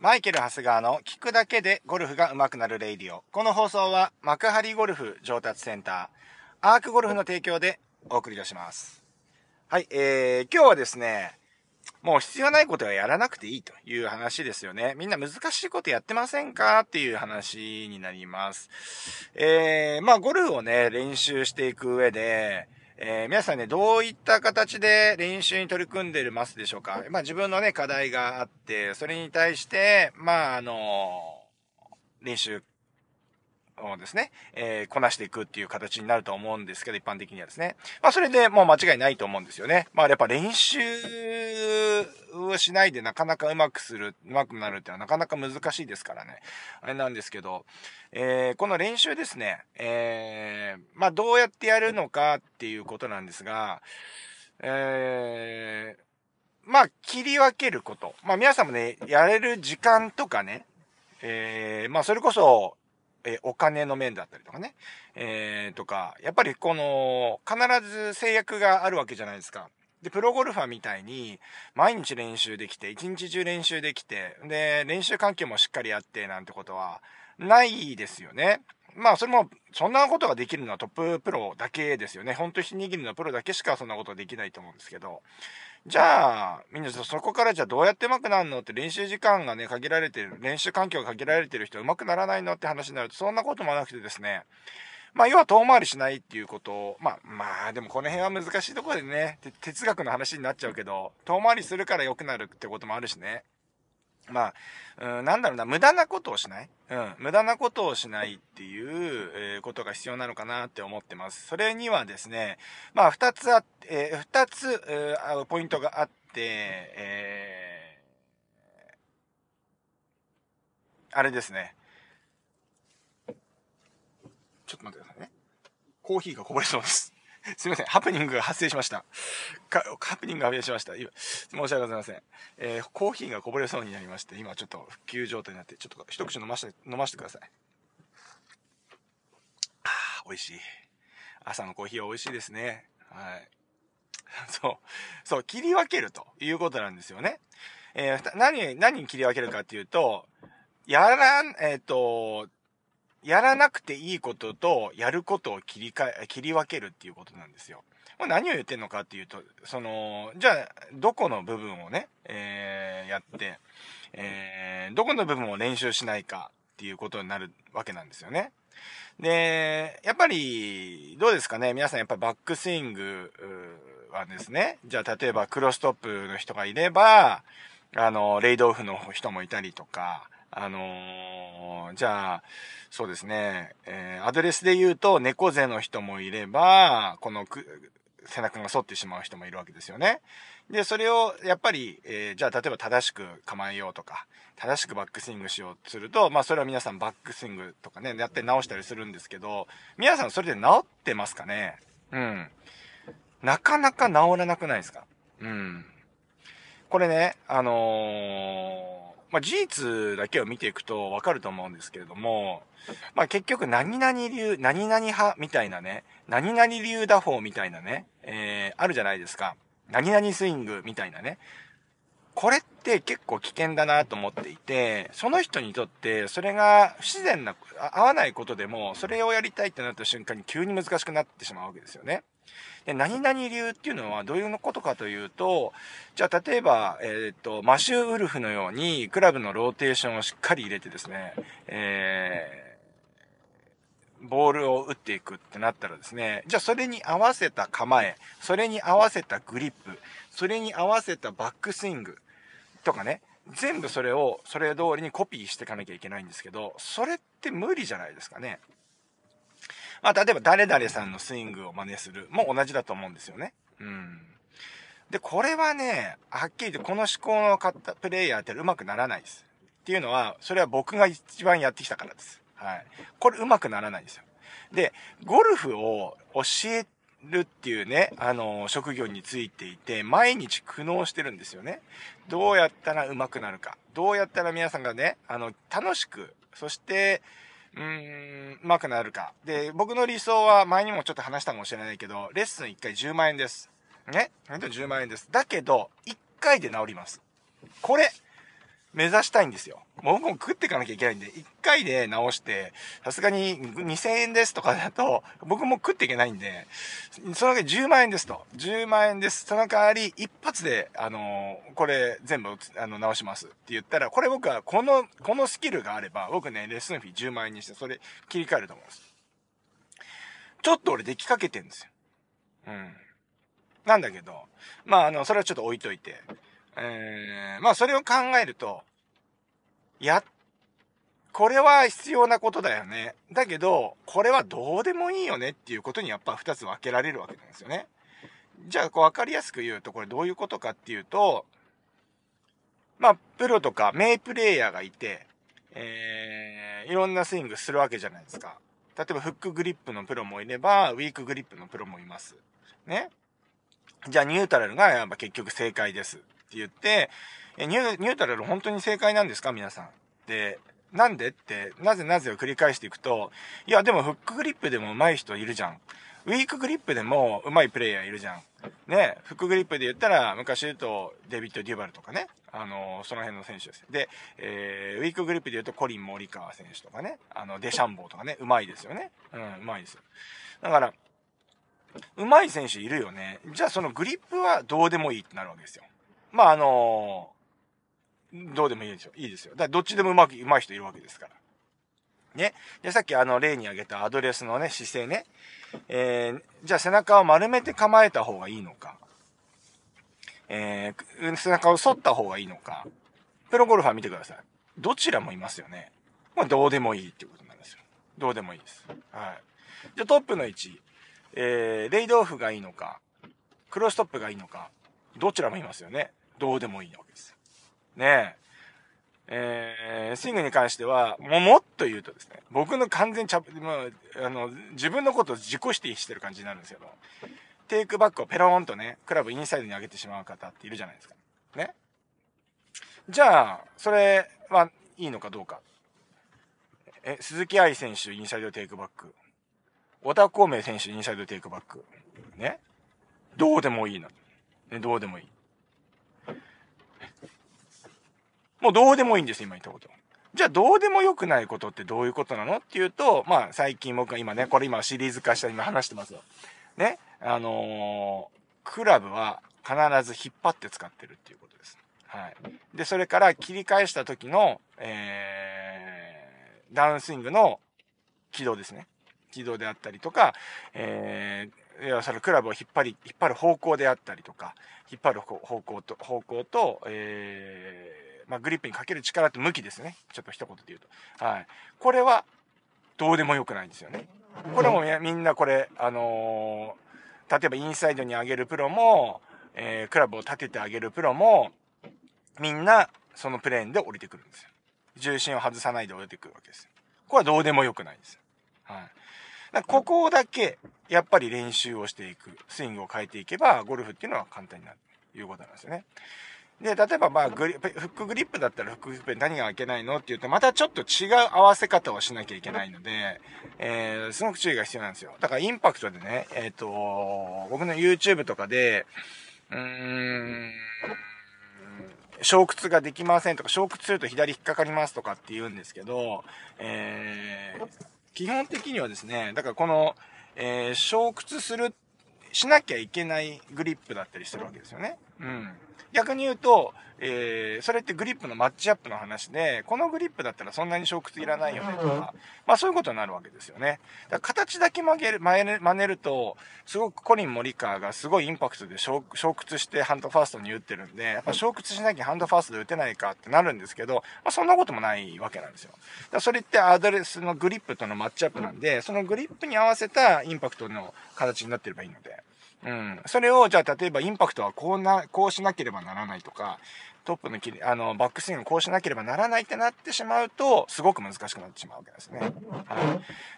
マイケル・ハスガーの聞くだけでゴルフが上手くなるレイディオ。この放送は幕張ゴルフ上達センター、アークゴルフの提供でお送りいたします。はい、えー、今日はですね、もう必要ないことはやらなくていいという話ですよね。みんな難しいことやってませんかっていう話になります。えー、まあゴルフをね、練習していく上で、えー皆さんね、どういった形で練習に取り組んでいますでしょうか？まあ自分のね、課題があって、それに対して、まああの練習をですね、えーこなしていくっていう形になると思うんですけど、一般的にはですね。まあそれでもう間違いないと思うんですよね。まあやっぱ練習をしないでなかなかうまくする、うまくなるってのはなかなか難しいですからね。あれなんですけど、えーこの練習ですね、えーまあどうやってやるのかっていうことなんですが、えーまあ切り分けること。まあ皆さんもね、やれる時間とかね、えーまあそれこそ、えーお金の面だったりとかね、えーとか、やっぱりこの、必ず制約があるわけじゃないですか。で、プロゴルファーみたいに、毎日練習できて、一日中練習できて、で、練習環境もしっかりあって、なんてことは、ないですよね。まあ、それも、そんなことができるのはトッププロだけですよね。ほんと一握りのプロだけしかそんなことできないと思うんですけど。じゃあ、みんなそこからじゃあどうやって上手くなるのって練習時間がね、限られてる、練習環境が限られてる人は上手くならないのって話になると、そんなこともなくてですね、まあ、要は遠回りしないっていうことを、まあ、まあ、でもこの辺は難しいところでね、哲学の話になっちゃうけど、遠回りするから良くなるってこともあるしね。まあ、うん、なんだろうな、無駄なことをしない？うん、無駄なことをしないっていう、えーことが必要なのかなって思ってます。それにはですね、まあ、二つあって、えー二つ、えーポイントがあって、えーあれですね。ちょっと待ってくださいね。コーヒーがこぼれそうです。すみません。ハプニングが発生しました。かハプニングが発生しました。申し訳ございません。えーコーヒーがこぼれそうになりまして、今ちょっと復旧状態になって、ちょっと一口飲まして、飲ませてください。あー美味しい。朝のコーヒーは美味しいですね。はい。そう。そう、切り分けるということなんですよね。えー何、何に切り分けるかっていうと、やらん、えっ、と、やらなくていいことと、やることを切りかえ、切り分けるっていうことなんですよ。これ何を言ってんのかっていうと、その、じゃあ、どこの部分をね、えーやって、えーどこの部分を練習しないかっていうことになるわけなんですよね。で、やっぱり、どうですかね？皆さんやっぱりバックスイングはですね、じゃあ例えばクロストップの人がいれば、あの、レイドオフの人もいたりとか、あのーじゃあ、そうですね、えーアドレスで言うと猫背の人もいれば、このく背中が反ってしまう人もいるわけですよね。で、それを、やっぱり、えーじゃあ、例えば正しく構えようとか、正しくバックスイングしようとすると、まあ、それは皆さんバックスイングとかね、やって直したりするんですけど、皆さんそれで治ってますかねうん。なかなか治らなくないですか？うん。これね、あのーまあ、事実だけを見ていくとわかると思うんですけれども、まあ、結局何々流、何々派みたいなね、何々流打法みたいなね、えー、あるじゃないですか。何々スイングみたいなね。これって結構危険だなと思っていて、その人にとってそれが不自然な、合わないことでも、それをやりたいってなった瞬間に急に難しくなってしまうわけですよね。で、何々流っていうのはどういうことかというと、じゃあ例えば、えっ、と、マシューウルフのようにクラブのローテーションをしっかり入れてですね、えー、ボールを打っていくってなったらですね、じゃあそれに合わせた構え、それに合わせたグリップ、それに合わせたバックスイングとかね、全部それを、それ通りにコピーしていかなきゃいけないんですけど、それって無理じゃないですかね。まあ、例えば誰々さんのスイングを真似するも同じだと思うんですよね。うん。で、これはね、はっきり言ってこの思考の方、プレイヤーって上手くならないです。っていうのは、それは僕が一番やってきたからです。はい。これ上手くならないんですよ。で、ゴルフを教えるっていうね、あの、職業についていて、毎日苦悩してるんですよね。どうやったら上手くなるか。どうやったら皆さんがね、あの、楽しく、そして、うーん、上手くなるか。で、僕の理想は前にもちょっと話したかもしれないけど、レッスン1回10万円です。ね？本当に10万円です。だけど、1回で治ります。これ、目指したいんですよ。もう僕も食っていかなきゃいけないんで、1回で直して、さすがに2000円ですとかだと、僕も食っていけないんで、そのわけ10万円ですと。10万円です。その代わり、一発で、あのー、これ全部、あの、直しますって言ったら、これ僕はこの、このスキルがあれば、僕ね、レッスンフィー10万円にして、それ切り替えると思うんです。ちょっと俺出来かけてんですよ。うん。なんだけど、まあ、あの、それはちょっと置いといて、えー、まあ、それを考えると、や、これは必要なことだよね。だけど、これはどうでもいいよねっていうことにやっぱ二つ分けられるわけなんですよね。じゃあ、こう分かりやすく言うと、これどういうことかっていうと、まあ、プロとか名プレイヤーがいて、えー、いろんなスイングするわけじゃないですか。例えばフックグリップのプロもいれば、ウィークグリップのプロもいます。ね。じゃあニュートラルがやっぱ結局正解ですって言って、ニュー、ニュートラル本当に正解なんですか？皆さん。で、なんで？って、なぜなぜを繰り返していくと、いや、でもフックグリップでも上手い人いるじゃん。ウィークグリップでも上手いプレイヤーいるじゃん。ね、フックグリップで言ったら、昔言うと、デビッド・デュバルとかね、あの、その辺の選手です。で、えー、ウィークグリップで言うと、コリン・モリカワ選手とかね、あの、デシャンボーとかね、上手いですよね。うん、上手いですよ。だから、上手い選手いるよね。じゃあそのグリップはどうでもいいってなるわけですよ。まああのー、どうでもいいですよ。いいですよ。だどっちでもうまく、上手い人いるわけですから。ね。で、さっきあの例に挙げたアドレスのね、姿勢ね。えー、じゃあ背中を丸めて構えた方がいいのか。えー、背中を反った方がいいのか。プロゴルファー見てください。どちらもいますよね。まあ、どうでもいいっていうことなんですよ。どうでもいいです。はい。じゃあトップの位置。えー、レイドオフがいいのか、クロストップがいいのか、どちらもいますよね。どうでもいいわけですよ。ねえ。えー、スイングに関しては、ももっと言うとですね、僕の完全ちゃ、まあ、あの、自分のことを自己否定してる感じになるんですけど、テイクバックをペローンとね、クラブインサイドに上げてしまう方っているじゃないですか。ね。じゃあ、それはいいのかどうか。え、鈴木愛選手、インサイドテイクバック。小田孔明選手、インサイドテイクバック。ね。どうでもいいな。ね、どうでもいい。もうどうでもいいんです、今言ったこと。じゃあどうでもよくないことってどういうことなのっていうと、まあ最近僕が今ね、これ今シリーズ化した今話してますよ。ね。あのー、クラブは必ず引っ張って使ってるっていうことです。はい。で、それから切り返した時の、えー、ダウンスイングの軌道ですね。軌道であったりとか、えー、いや、そのクラブを引っ張り、引っ張る方向であったりとか、引っ張る方向と、方向と、えー、まあ、グリップにかける力と向きですね。ちょっと一言で言うと。はい。これは、どうでもよくないんですよね。これもみんなこれ、あのー、例えばインサイドに上げるプロも、えー、クラブを立ててあげるプロも、みんな、そのプレーンで降りてくるんですよ。重心を外さないで降りてくるわけです。これはどうでもよくないんです。はい。だここだけ、やっぱり練習をしていく、スイングを変えていけば、ゴルフっていうのは簡単になるということなんですよね。で、例えばまあグリ、フックグリップだったらフックグリップで何がいけないのって言うと、またちょっと違う合わせ方をしなきゃいけないので、えー、すごく注意が必要なんですよ。だからインパクトでね、えっ、ー、と、僕の YouTube とかで、うーん、小屈ができませんとか、小屈すると左引っかかりますとかって言うんですけど、えー、基本的にはですね、だからこの、えー、小屈する、しなきゃいけないグリップだったりするわけですよね。うん。逆に言うと、えー、それってグリップのマッチアップの話で、このグリップだったらそんなに小屈いらないよねとか、まあそういうことになるわけですよね。だから形だけ曲げる、真似ると、すごくコリン・モリカーがすごいインパクトで小屈してハンドファーストに打ってるんで、やっぱ小屈しなきゃハンドファーストで打てないかってなるんですけど、まあそんなこともないわけなんですよ。だそれってアドレスのグリップとのマッチアップなんで、そのグリップに合わせたインパクトの形になってればいいので。うん。それを、じゃあ、例えばインパクトはこうな、こうしなければならないとか、トップの切り、あの、バックスイングこうしなければならないってなってしまうと、すごく難しくなってしまうわけですね。はい。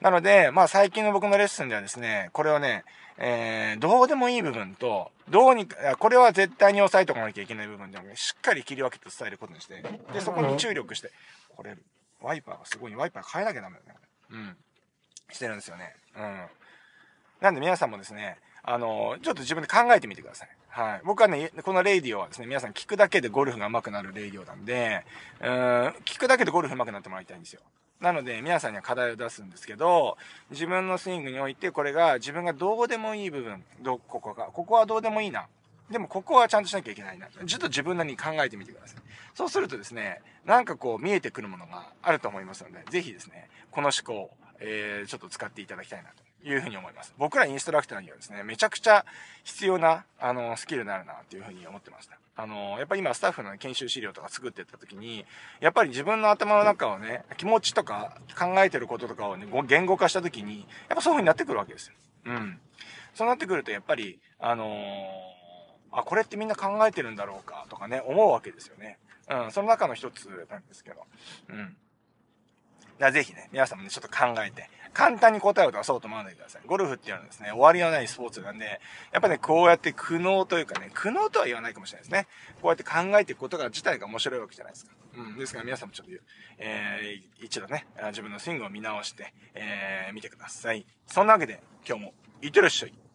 なので、まあ最近の僕のレッスンではですね、これをね、えー、どうでもいい部分と、どうにか、これは絶対に押さえておかなきゃいけない部分でもね、しっかり切り分けて伝えることにして、で、そこに注力して、これ、ワイパーがすごい、ワイパー変えなきゃダメだね。うん。してるんですよね。うん。なんで皆さんもですね、あの、ちょっと自分で考えてみてください。はい。僕はね、このレイディオはですね、皆さん聞くだけでゴルフが上手くなるレイディオなんで、うーん、聞くだけでゴルフ上手くなってもらいたいんですよ。なので、皆さんには課題を出すんですけど、自分のスイングにおいて、これが自分がどうでもいい部分、ど、ここが、ここはどうでもいいな。でも、ここはちゃんとしなきゃいけないな。ちょっと自分なりに考えてみてください。そうするとですね、なんかこう見えてくるものがあると思いますので、ぜひですね、この思考、えー、ちょっと使っていただきたいなというふうに思います。僕らインストラクターにはですね、めちゃくちゃ必要な、あの、スキルになるな、というふうに思ってました。あの、やっぱり今スタッフの研修資料とか作ってった時に、やっぱり自分の頭の中をね、気持ちとか考えてることとかをね、言語化した時に、やっぱそういうふうになってくるわけですよ。うん。そうなってくると、やっぱり、あのー、あ、これってみんな考えてるんだろうか、とかね、思うわけですよね。うん、その中の一つなんですけど。うん。だぜひね、皆さんもね、ちょっと考えて、簡単に答えを出そうと思わないでください。ゴルフっていうのはですね、終わりのないスポーツなんで、やっぱね、こうやって苦悩というかね、苦悩とは言わないかもしれないですね。こうやって考えていくことが自体が面白いわけじゃないですか。うん。ですから皆さんもちょっと、えー、一度ね、自分のスイングを見直して、えー、見てください。そんなわけで、今日も、いってらっしゃい。